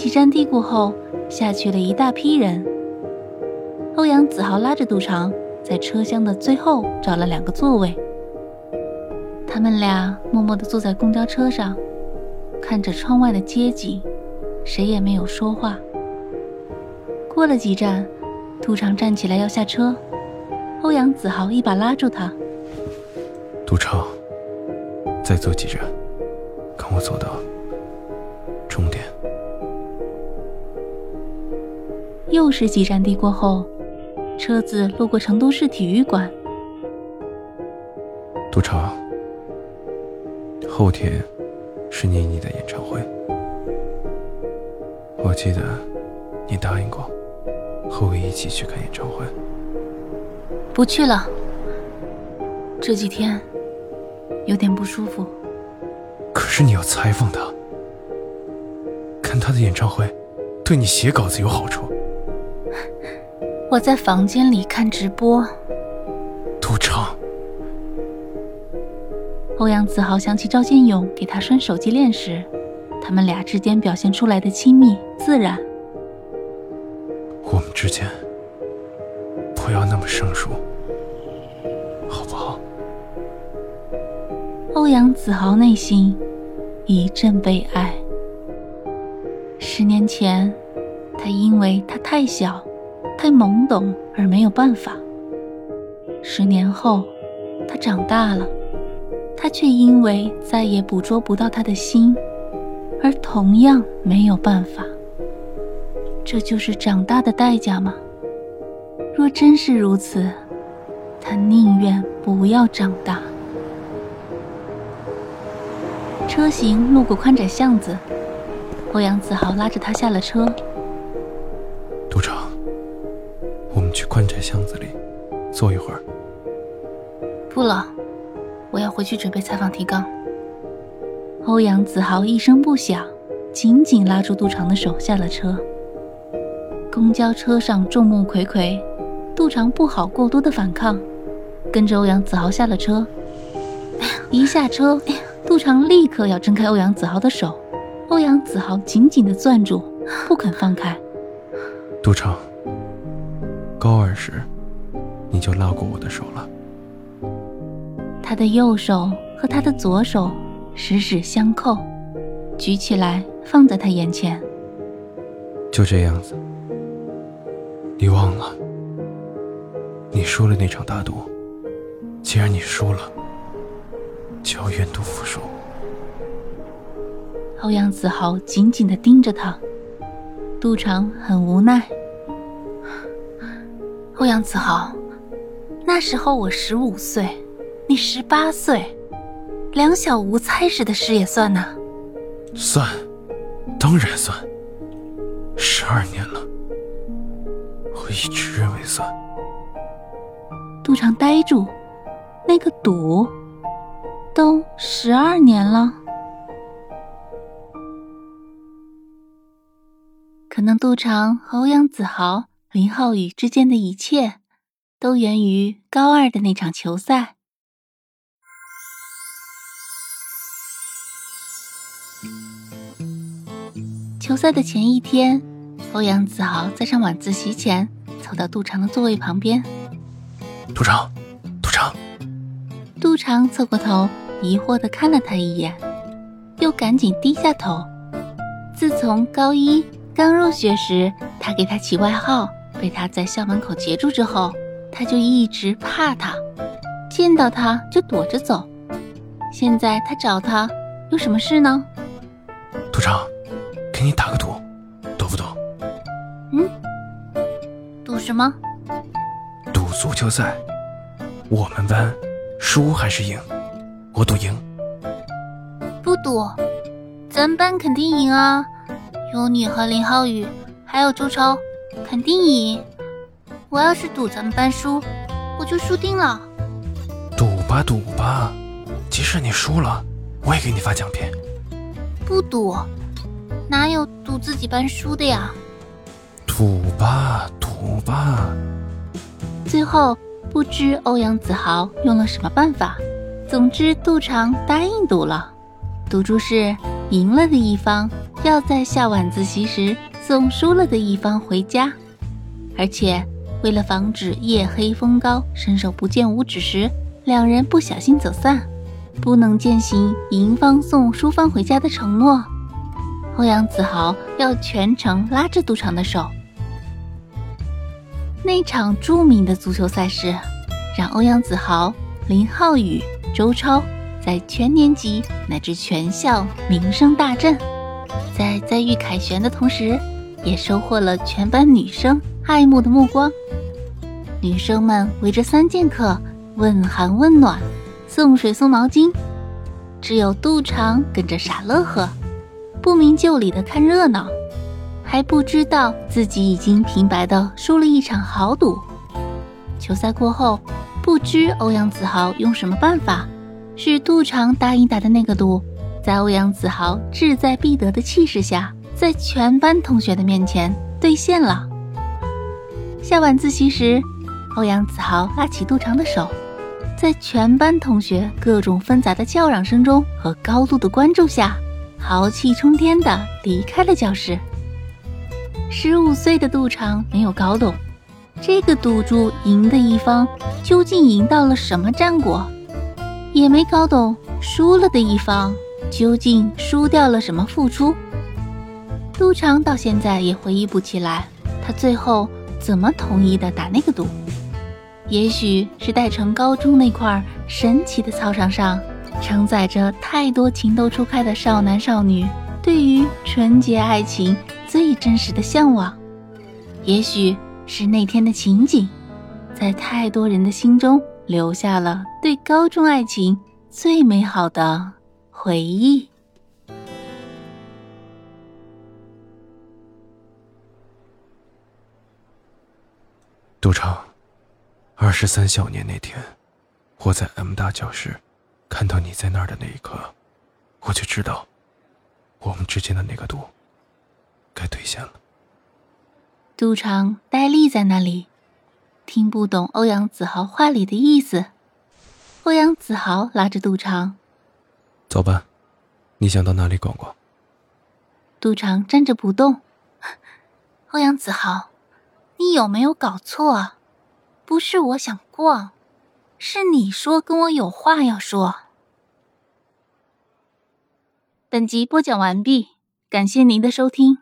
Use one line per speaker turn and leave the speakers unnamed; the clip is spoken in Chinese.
几站地过后，下去了一大批人。欧阳子豪拉着杜长，在车厢的最后找了两个座位。他们俩默默地坐在公交车上，看着窗外的街景，谁也没有说话。过了几站，杜长站起来要下车，欧阳子豪一把拉住他：“
杜长，再坐几站，跟我走到
又是几站地过后，车子路过成都市体育馆。
杜长，后天是妮妮的演唱会，我记得你答应过和我一起去看演唱会。
不去了，这几天有点不舒服。
可是你要采访他，看他的演唱会，对你写稿子有好处。
我在房间里看直播。
杜长，
欧阳子豪想起赵建勇给他拴手机链时，他们俩之间表现出来的亲密自然。
我们之间不要那么生疏，好不好？
欧阳子豪内心一阵悲哀。十年前，他因为他太小。太懵懂而没有办法。十年后，他长大了，他却因为再也捕捉不到他的心，而同样没有办法。这就是长大的代价吗？若真是如此，他宁愿不要长大。车行路过宽窄巷子，欧阳子豪拉着他下了车。
去宽窄巷子里坐一会儿。
不了，我要回去准备采访提纲。欧阳子豪一声不响，紧紧拉住杜长的手下了车。公交车上众目睽睽，杜长不好过多的反抗，跟着欧阳子豪下了车。一下车，杜长立刻要挣开欧阳子豪的手，欧阳子豪紧紧的攥住，不肯放开。
杜长。高二时，你就拉过我的手了。
他的右手和他的左手十指相扣，举起来放在他眼前。
就这样子，你忘了？你输了那场大赌。既然你输了，就要愿赌服输。
欧阳子豪紧紧的盯着他，杜长很无奈。欧阳子豪，那时候我十五岁，你十八岁，两小无猜时的事也算呐。
算，当然算。十二年了，我一直认为算。
杜长呆住，那个赌，都十二年了。可能杜长和欧阳子豪。林浩宇之间的一切，都源于高二的那场球赛。球赛的前一天，欧阳子豪在上晚自习前，走到杜长的座位旁边。
杜长，杜长。
杜长侧过头，疑惑的看了他一眼，又赶紧低下头。自从高一刚入学时，他给他起外号。被他在校门口截住之后，他就一直怕他，见到他就躲着走。现在他找他，有什么事呢？
赌场，给你打个赌，赌不赌？
嗯，赌什么？
赌足球赛，我们班输还是赢？我赌赢。
不赌，咱班肯定赢啊！有你和林浩宇。还有周超，肯定赢。我要是赌咱们班输，我就输定了。
赌吧赌吧，即使你输了，我也给你发奖品。
不赌，哪有赌自己班输的呀？
赌吧赌吧。
最后不知欧阳子豪用了什么办法，总之杜长答应赌了。赌注是赢了的一方要在下晚自习时送输了的一方回家，而且。为了防止夜黑风高、伸手不见五指时，两人不小心走散，不能践行赢方送输方回家的承诺。欧阳子豪要全程拉着赌场的手。那场著名的足球赛事，让欧阳子豪、林浩宇、周超在全年级乃至全校名声大振，在在遇凯旋的同时，也收获了全班女生爱慕的目光。女生们围着三剑客问寒问暖，送水送毛巾，只有杜长跟着傻乐呵，不明就里的看热闹，还不知道自己已经平白的输了一场豪赌。球赛过后，不知欧阳子豪用什么办法，是杜长答应打的那个赌，在欧阳子豪志在必得的气势下，在全班同学的面前兑现了。下晚自习时。欧阳子豪拉起杜长的手，在全班同学各种纷杂的叫嚷声中和高度的关注下，豪气冲天地离开了教室。十五岁的杜长没有搞懂，这个赌注赢的一方究竟赢到了什么战果，也没搞懂输了的一方究竟输掉了什么付出。杜长到现在也回忆不起来，他最后怎么同意的打那个赌。也许是代城高中那块神奇的操场上，承载着太多情窦初开的少男少女对于纯洁爱情最真实的向往。也许是那天的情景，在太多人的心中留下了对高中爱情最美好的回忆。
赌场。二十三小年那天，我在 M 大教室看到你在那儿的那一刻，我就知道，我们之间的那个赌该兑现了。
赌场呆立在那里，听不懂欧阳子豪话里的意思。欧阳子豪拉着赌场，
走吧，你想到哪里逛逛？
赌场站着不动。欧阳子豪，你有没有搞错？不是我想逛，是你说跟我有话要说。本集播讲完毕，感谢您的收听。